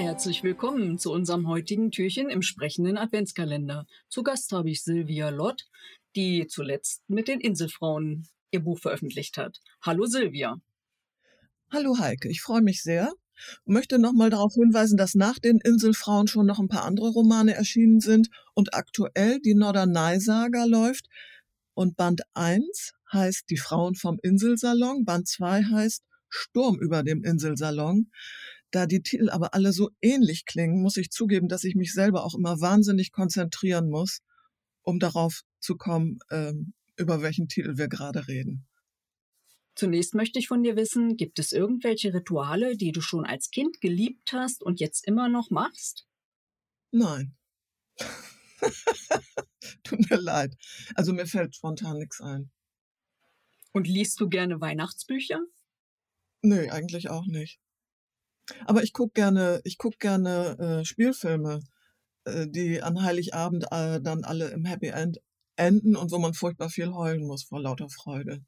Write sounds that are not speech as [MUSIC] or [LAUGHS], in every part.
Herzlich willkommen zu unserem heutigen Türchen im sprechenden Adventskalender. Zu Gast habe ich Silvia Lott, die zuletzt mit den Inselfrauen ihr Buch veröffentlicht hat. Hallo Silvia. Hallo Heike, ich freue mich sehr und möchte nochmal darauf hinweisen, dass nach den Inselfrauen schon noch ein paar andere Romane erschienen sind und aktuell die Norderney-Saga läuft und Band 1 heißt Die Frauen vom Inselsalon, Band 2 heißt Sturm über dem Inselsalon. Da die Titel aber alle so ähnlich klingen, muss ich zugeben, dass ich mich selber auch immer wahnsinnig konzentrieren muss, um darauf zu kommen, ähm, über welchen Titel wir gerade reden. Zunächst möchte ich von dir wissen, gibt es irgendwelche Rituale, die du schon als Kind geliebt hast und jetzt immer noch machst? Nein. [LAUGHS] Tut mir leid. Also mir fällt spontan nichts ein. Und liest du gerne Weihnachtsbücher? Nö, eigentlich auch nicht. Aber ich gucke gerne, ich guck gerne äh, Spielfilme, äh, die an Heiligabend äh, dann alle im Happy End enden und wo man furchtbar viel heulen muss vor lauter Freude.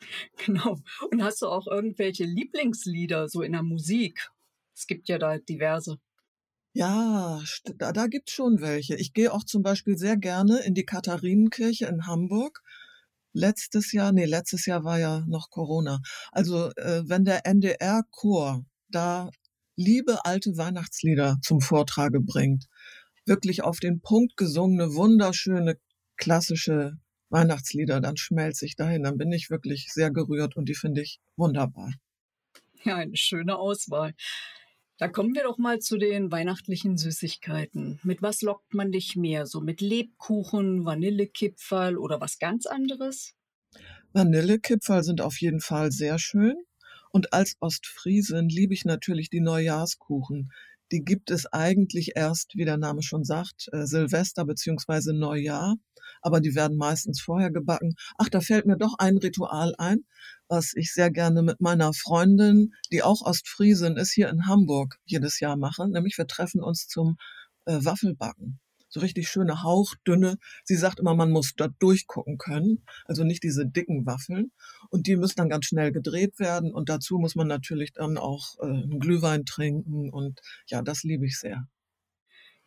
[LAUGHS] Genau. Und hast du auch irgendwelche Lieblingslieder so in der Musik? Es gibt ja da diverse. Ja, da, da gibt es schon welche. Ich gehe auch zum Beispiel sehr gerne in die Katharinenkirche in Hamburg. Letztes Jahr, nee, letztes Jahr war ja noch Corona. Also äh, wenn der NDR-Chor da liebe alte Weihnachtslieder zum Vortrage bringt, wirklich auf den Punkt gesungene, wunderschöne, klassische Weihnachtslieder, dann schmelze ich dahin. Dann bin ich wirklich sehr gerührt und die finde ich wunderbar. Ja, eine schöne Auswahl. Da kommen wir doch mal zu den weihnachtlichen Süßigkeiten. Mit was lockt man dich mehr? So mit Lebkuchen, Vanillekipferl oder was ganz anderes? Vanillekipferl sind auf jeden Fall sehr schön. Und als Ostfriesin liebe ich natürlich die Neujahrskuchen. Die gibt es eigentlich erst, wie der Name schon sagt, äh, Silvester beziehungsweise Neujahr. Aber die werden meistens vorher gebacken. Ach, da fällt mir doch ein Ritual ein, was ich sehr gerne mit meiner Freundin, die auch Ostfriesin ist, hier in Hamburg jedes Jahr mache. Nämlich wir treffen uns zum äh, Waffelbacken so richtig schöne hauchdünne. Sie sagt immer, man muss dort durchgucken können, also nicht diese dicken Waffeln. Und die müssen dann ganz schnell gedreht werden. Und dazu muss man natürlich dann auch äh, einen Glühwein trinken. Und ja, das liebe ich sehr.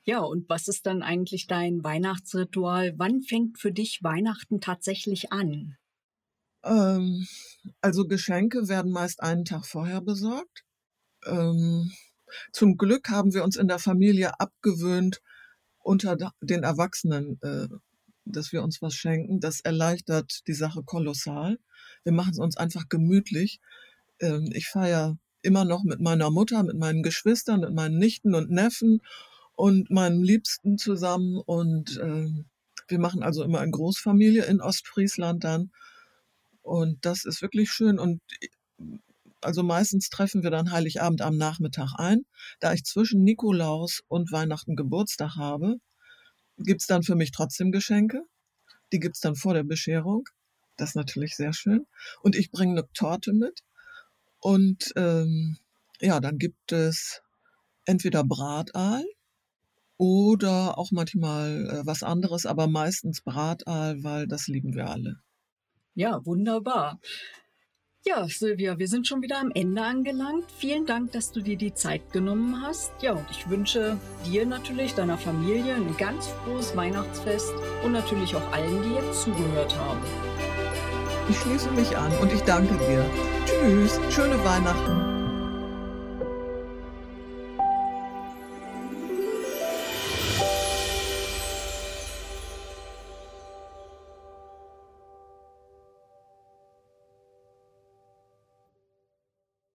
Ja, und was ist dann eigentlich dein Weihnachtsritual? Wann fängt für dich Weihnachten tatsächlich an? Ähm, also Geschenke werden meist einen Tag vorher besorgt. Ähm, zum Glück haben wir uns in der Familie abgewöhnt, unter den Erwachsenen, äh, dass wir uns was schenken. Das erleichtert die Sache kolossal. Wir machen es uns einfach gemütlich. Ähm, ich feiere immer noch mit meiner Mutter, mit meinen Geschwistern, mit meinen Nichten und Neffen und meinem Liebsten zusammen. Und äh, wir machen also immer eine Großfamilie in Ostfriesland dann. Und das ist wirklich schön. Und also meistens treffen wir dann Heiligabend am Nachmittag ein. Da ich zwischen Nikolaus und Weihnachten Geburtstag habe, gibt's dann für mich trotzdem Geschenke. Die gibt's dann vor der Bescherung. Das ist natürlich sehr schön. Und ich bringe eine Torte mit. Und ähm, ja, dann gibt es entweder Brataal oder auch manchmal äh, was anderes, aber meistens Brataal, weil das lieben wir alle. Ja, wunderbar. Ja, Silvia, wir sind schon wieder am Ende angelangt. Vielen Dank, dass du dir die Zeit genommen hast. Ja, und ich wünsche dir natürlich, deiner Familie ein ganz frohes Weihnachtsfest und natürlich auch allen, die jetzt zugehört haben. Ich schließe mich an und ich danke dir. Tschüss, schöne Weihnachten.